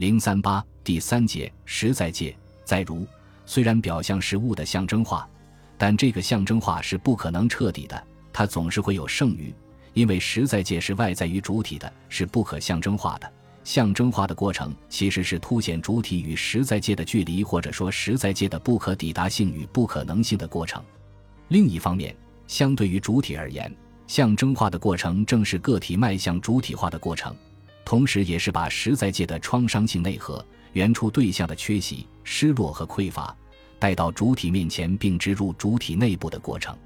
零三八第三节实在界。再如，虽然表象是物的象征化，但这个象征化是不可能彻底的，它总是会有剩余，因为实在界是外在于主体的，是不可象征化的。象征化的过程其实是凸显主体与实在界的距离，或者说实在界的不可抵达性与不可能性的过程。另一方面，相对于主体而言，象征化的过程正是个体迈向主体化的过程，同时也是把实在界的创伤性内核、原初对象的缺席、失落和匮乏带到主体面前，并植入主体内部的过程。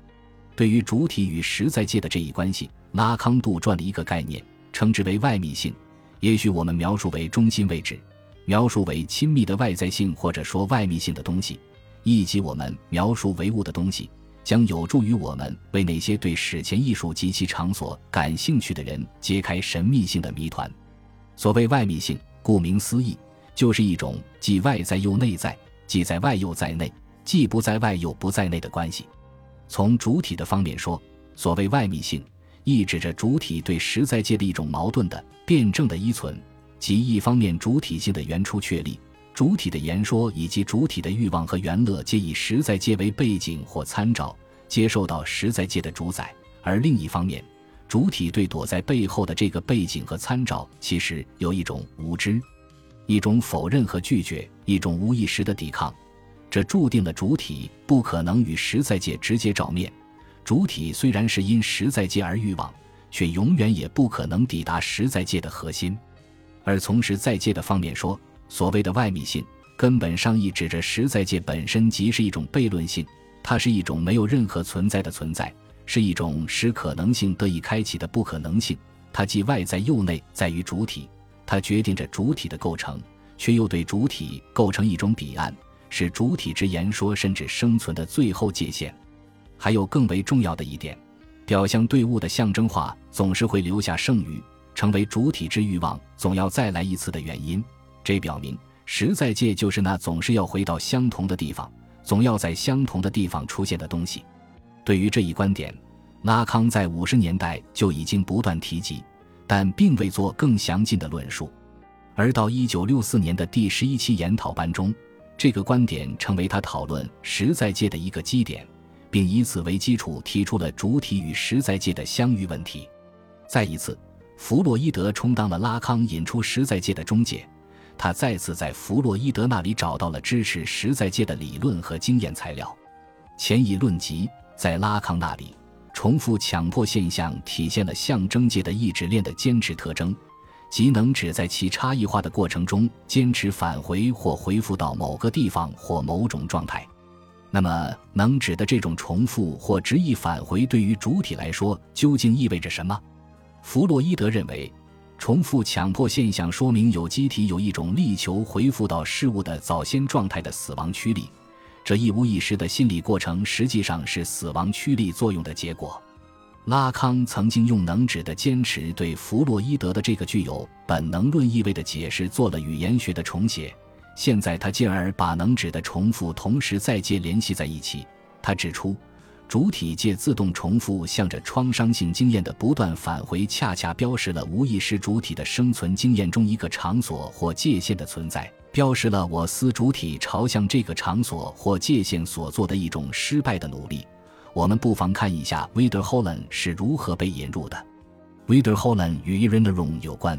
对于主体与实在界的这一关系，拉康杜撰了一个概念，称之为外密性。也许我们描述为中心位置，描述为亲密的外在性或者说外密性的东西，以及我们描述为物的东西，将有助于我们为那些对史前艺术及其场所感兴趣的人揭开神秘性的谜团。所谓外密性，顾名思义，就是一种既外在又内在，既在外又在内，既不在外又不在内的关系。从主体的方面说，所谓外密性。意指着主体对实在界的一种矛盾的辩证的依存，即一方面主体性的原初确立，主体的言说以及主体的欲望和原乐皆以实在界为背景或参照，接受到实在界的主宰；而另一方面，主体对躲在背后的这个背景和参照，其实有一种无知，一种否认和拒绝，一种无意识的抵抗，这注定了主体不可能与实在界直接照面。主体虽然是因实在界而欲望，却永远也不可能抵达实在界的核心。而从实在界的方面说，所谓的外密性，根本上意指着实在界本身即是一种悖论性，它是一种没有任何存在的存在，是一种使可能性得以开启的不可能性。它既外在又内在于主体，它决定着主体的构成，却又对主体构成一种彼岸，是主体之言说甚至生存的最后界限。还有更为重要的一点，表象对物的象征化总是会留下剩余，成为主体之欲望总要再来一次的原因。这表明实在界就是那总是要回到相同的地方，总要在相同的地方出现的东西。对于这一观点，拉康在五十年代就已经不断提及，但并未做更详尽的论述。而到一九六四年的第十一期研讨班中，这个观点成为他讨论实在界的一个基点。并以此为基础提出了主体与实在界的相遇问题。再一次，弗洛伊德充当了拉康引出实在界的中介。他再次在弗洛伊德那里找到了支持实在界的理论和经验材料。前一论集在拉康那里，重复强迫现象体现了象征界的意志链的坚持特征，即能指在其差异化的过程中坚持返回或恢复到某个地方或某种状态。那么，能指的这种重复或执意返回，对于主体来说究竟意味着什么？弗洛伊德认为，重复强迫现象说明有机体有一种力求恢复到事物的早先状态的死亡驱力，这一无一失的心理过程实际上是死亡驱力作用的结果。拉康曾经用能指的坚持对弗洛伊德的这个具有本能论意味的解释做了语言学的重写。现在他进而把能指的重复同时再接联系在一起。他指出，主体界自动重复向着创伤性经验的不断返回，恰恰标识了无意识主体的生存经验中一个场所或界限的存在，标识了我司主体朝向这个场所或界限所做的一种失败的努力。我们不妨看一下 w i d e r h o l l e n 是如何被引入的。w i d e r h o l l e n 与 i r e n e r o m 有关。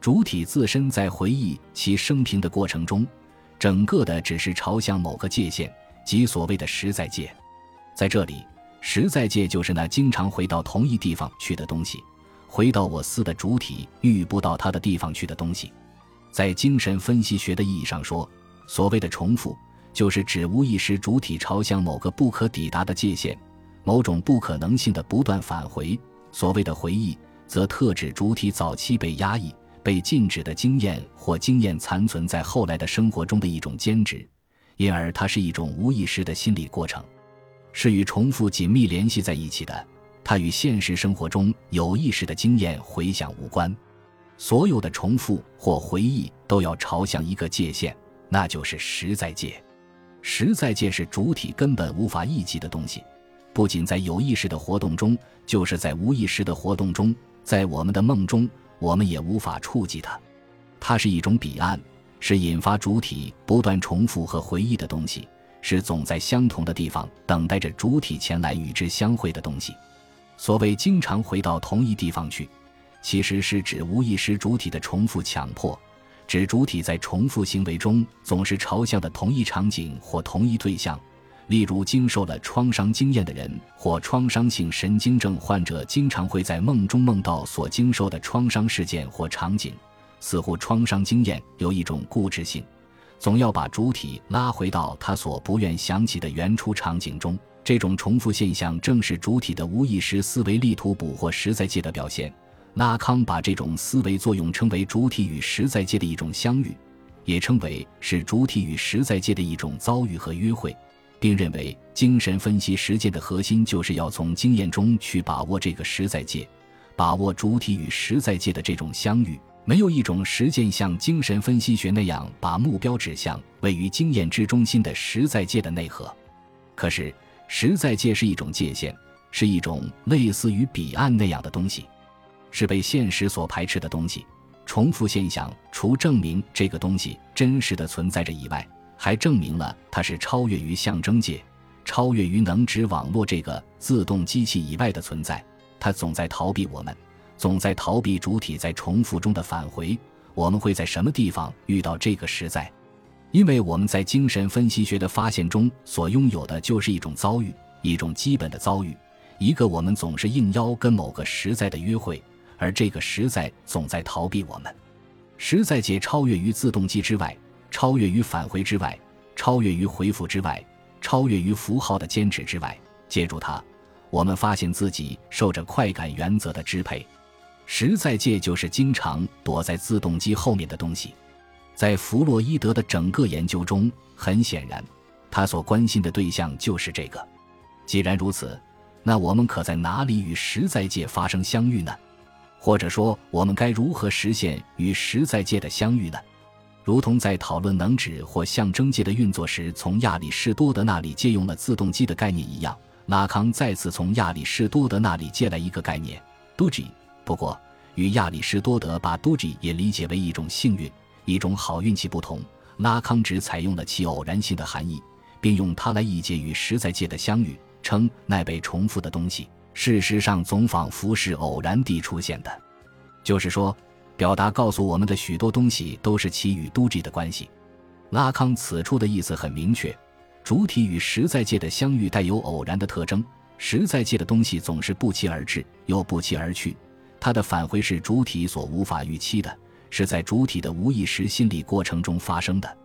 主体自身在回忆其生平的过程中，整个的只是朝向某个界限，即所谓的实在界。在这里，实在界就是那经常回到同一地方去的东西，回到我司的主体遇不到他的地方去的东西。在精神分析学的意义上说，所谓的重复，就是指无意识主体朝向某个不可抵达的界限，某种不可能性的不断返回。所谓的回忆，则特指主体早期被压抑。被禁止的经验或经验残存在后来的生活中的一种兼职，因而它是一种无意识的心理过程，是与重复紧密联系在一起的。它与现实生活中有意识的经验回想无关。所有的重复或回忆都要朝向一个界限，那就是实在界。实在界是主体根本无法忆及的东西，不仅在有意识的活动中，就是在无意识的活动中，在我们的梦中。我们也无法触及它，它是一种彼岸，是引发主体不断重复和回忆的东西，是总在相同的地方等待着主体前来与之相会的东西。所谓经常回到同一地方去，其实是指无意识主体的重复强迫，指主体在重复行为中总是朝向的同一场景或同一对象。例如，经受了创伤经验的人或创伤性神经症患者，经常会在梦中梦到所经受的创伤事件或场景。似乎创伤经验有一种固执性，总要把主体拉回到他所不愿想起的原初场景中。这种重复现象正是主体的无意识思维力图捕获实在界的表现。拉康把这种思维作用称为主体与实在界的一种相遇，也称为是主体与实在界的一种遭遇和约会，并认为精神分析实践的核心就是要从经验中去把握这个实在界，把握主体与实在界的这种相遇。没有一种实践像精神分析学那样把目标指向位于经验之中心的实在界的内核。可是，实在界是一种界限，是一种类似于彼岸那样的东西，是被现实所排斥的东西。重复现象除证明这个东西真实的存在着以外，还证明了它是超越于象征界、超越于能指网络这个自动机器以外的存在。它总在逃避我们。总在逃避主体在重复中的返回。我们会在什么地方遇到这个实在？因为我们在精神分析学的发现中所拥有的就是一种遭遇，一种基本的遭遇，一个我们总是应邀跟某个实在的约会，而这个实在总在逃避我们。实在界超越于自动机之外，超越于返回之外，超越于回复之外，超越于符号的坚持之外。借助它，我们发现自己受着快感原则的支配。实在界就是经常躲在自动机后面的东西，在弗洛伊德的整个研究中，很显然，他所关心的对象就是这个。既然如此，那我们可在哪里与实在界发生相遇呢？或者说，我们该如何实现与实在界的相遇呢？如同在讨论能指或象征界的运作时，从亚里士多德那里借用了自动机的概念一样，拉康再次从亚里士多德那里借来一个概念 d o g i 不过，与亚里士多德把 doji 也理解为一种幸运、一种好运气不同，拉康只采用了其偶然性的含义，并用它来译解与实在界的相遇，称那被重复的东西，事实上总仿佛是偶然地出现的。就是说，表达告诉我们的许多东西都是其与 doji 的关系。拉康此处的意思很明确：主体与实在界的相遇带有偶然的特征，实在界的东西总是不期而至，又不期而去。它的返回是主体所无法预期的，是在主体的无意识心理过程中发生的。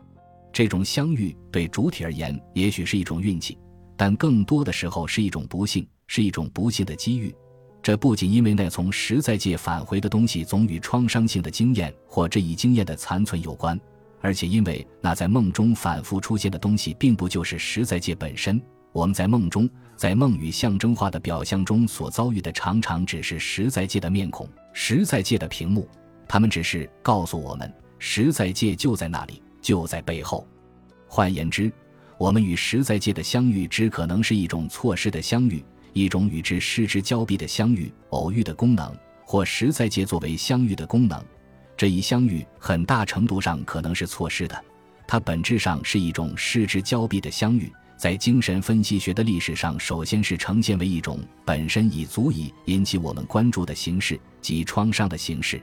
这种相遇对主体而言，也许是一种运气，但更多的时候是一种不幸，是一种不幸的机遇。这不仅因为那从实在界返回的东西总与创伤性的经验或这一经验的残存有关，而且因为那在梦中反复出现的东西，并不就是实在界本身。我们在梦中，在梦与象征化的表象中所遭遇的，常常只是实在界的面孔、实在界的屏幕。他们只是告诉我们，实在界就在那里，就在背后。换言之，我们与实在界的相遇，只可能是一种错失的相遇，一种与之失之交臂的相遇，偶遇的功能，或实在界作为相遇的功能。这一相遇，很大程度上可能是错失的，它本质上是一种失之交臂的相遇。在精神分析学的历史上，首先是呈现为一种本身已足以引起我们关注的形式及创伤的形式。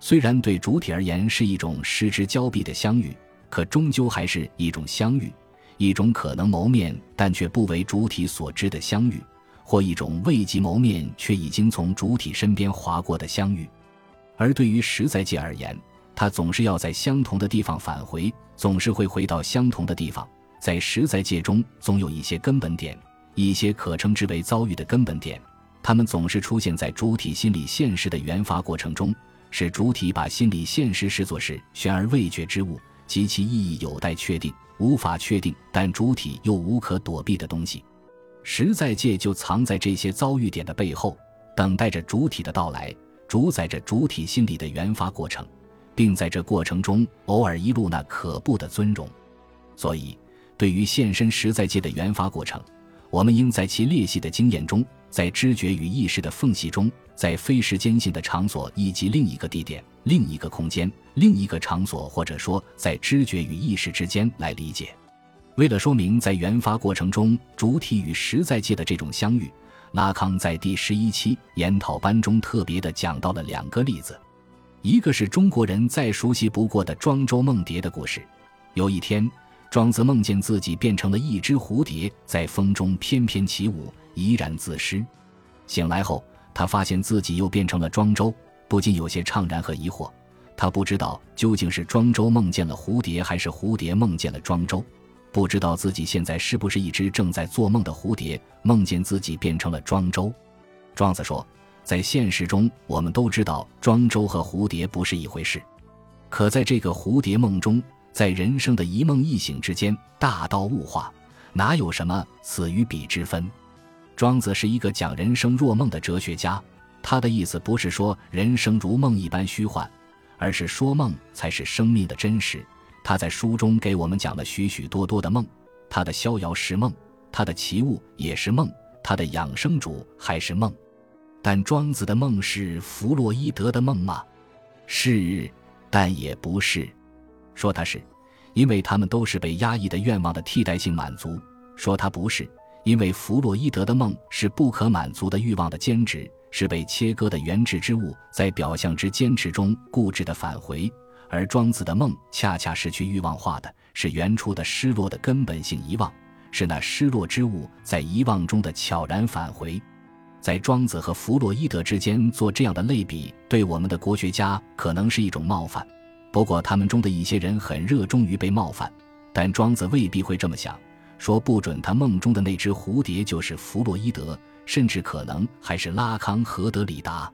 虽然对主体而言是一种失之交臂的相遇，可终究还是一种相遇，一种可能谋面但却不为主体所知的相遇，或一种未及谋面却已经从主体身边划过的相遇。而对于实在界而言，它总是要在相同的地方返回，总是会回到相同的地方。在实在界中，总有一些根本点，一些可称之为遭遇的根本点，它们总是出现在主体心理现实的原发过程中，使主体把心理现实视作是悬而未决之物，及其意义有待确定、无法确定，但主体又无可躲避的东西。实在界就藏在这些遭遇点的背后，等待着主体的到来，主宰着主体心理的原发过程，并在这过程中偶尔一露那可怖的尊容。所以。对于现身实在界的原发过程，我们应在其裂隙的经验中在知觉与意识的缝隙中，在非时间性的场所以及另一个地点、另一个空间、另一个场所，或者说在知觉与意识之间来理解。为了说明在研发过程中主体与实在界的这种相遇，拉康在第十一期研讨班中特别的讲到了两个例子，一个是中国人再熟悉不过的庄周梦蝶的故事。有一天，庄子梦见自己变成了一只蝴蝶，在风中翩翩起舞，怡然自失。醒来后，他发现自己又变成了庄周，不禁有些怅然和疑惑。他不知道究竟是庄周梦见了蝴蝶，还是蝴蝶梦见了庄周。不知道自己现在是不是一只正在做梦的蝴蝶，梦见自己变成了庄周。庄子说，在现实中，我们都知道庄周和蝴蝶不是一回事，可在这个蝴蝶梦中，在人生的一梦一醒之间，大道物化，哪有什么此与彼之分？庄子是一个讲人生若梦的哲学家，他的意思不是说人生如梦一般虚幻，而是说梦才是生命的真实。他在书中给我们讲了许许多多的梦，他的逍遥是梦，他的奇物也是梦，他的养生主还是梦。但庄子的梦是弗洛伊德的梦吗？是，但也不是。说他是，因为他们都是被压抑的愿望的替代性满足；说他不是，因为弗洛伊德的梦是不可满足的欲望的坚持，是被切割的原质之物在表象之坚持中固执的返回。而庄子的梦恰恰是去欲望化的，是原初的失落的根本性遗忘，是那失落之物在遗忘中的悄然返回。在庄子和弗洛伊德之间做这样的类比，对我们的国学家可能是一种冒犯。不过他们中的一些人很热衷于被冒犯，但庄子未必会这么想，说不准他梦中的那只蝴蝶就是弗洛伊德，甚至可能还是拉康和德里达。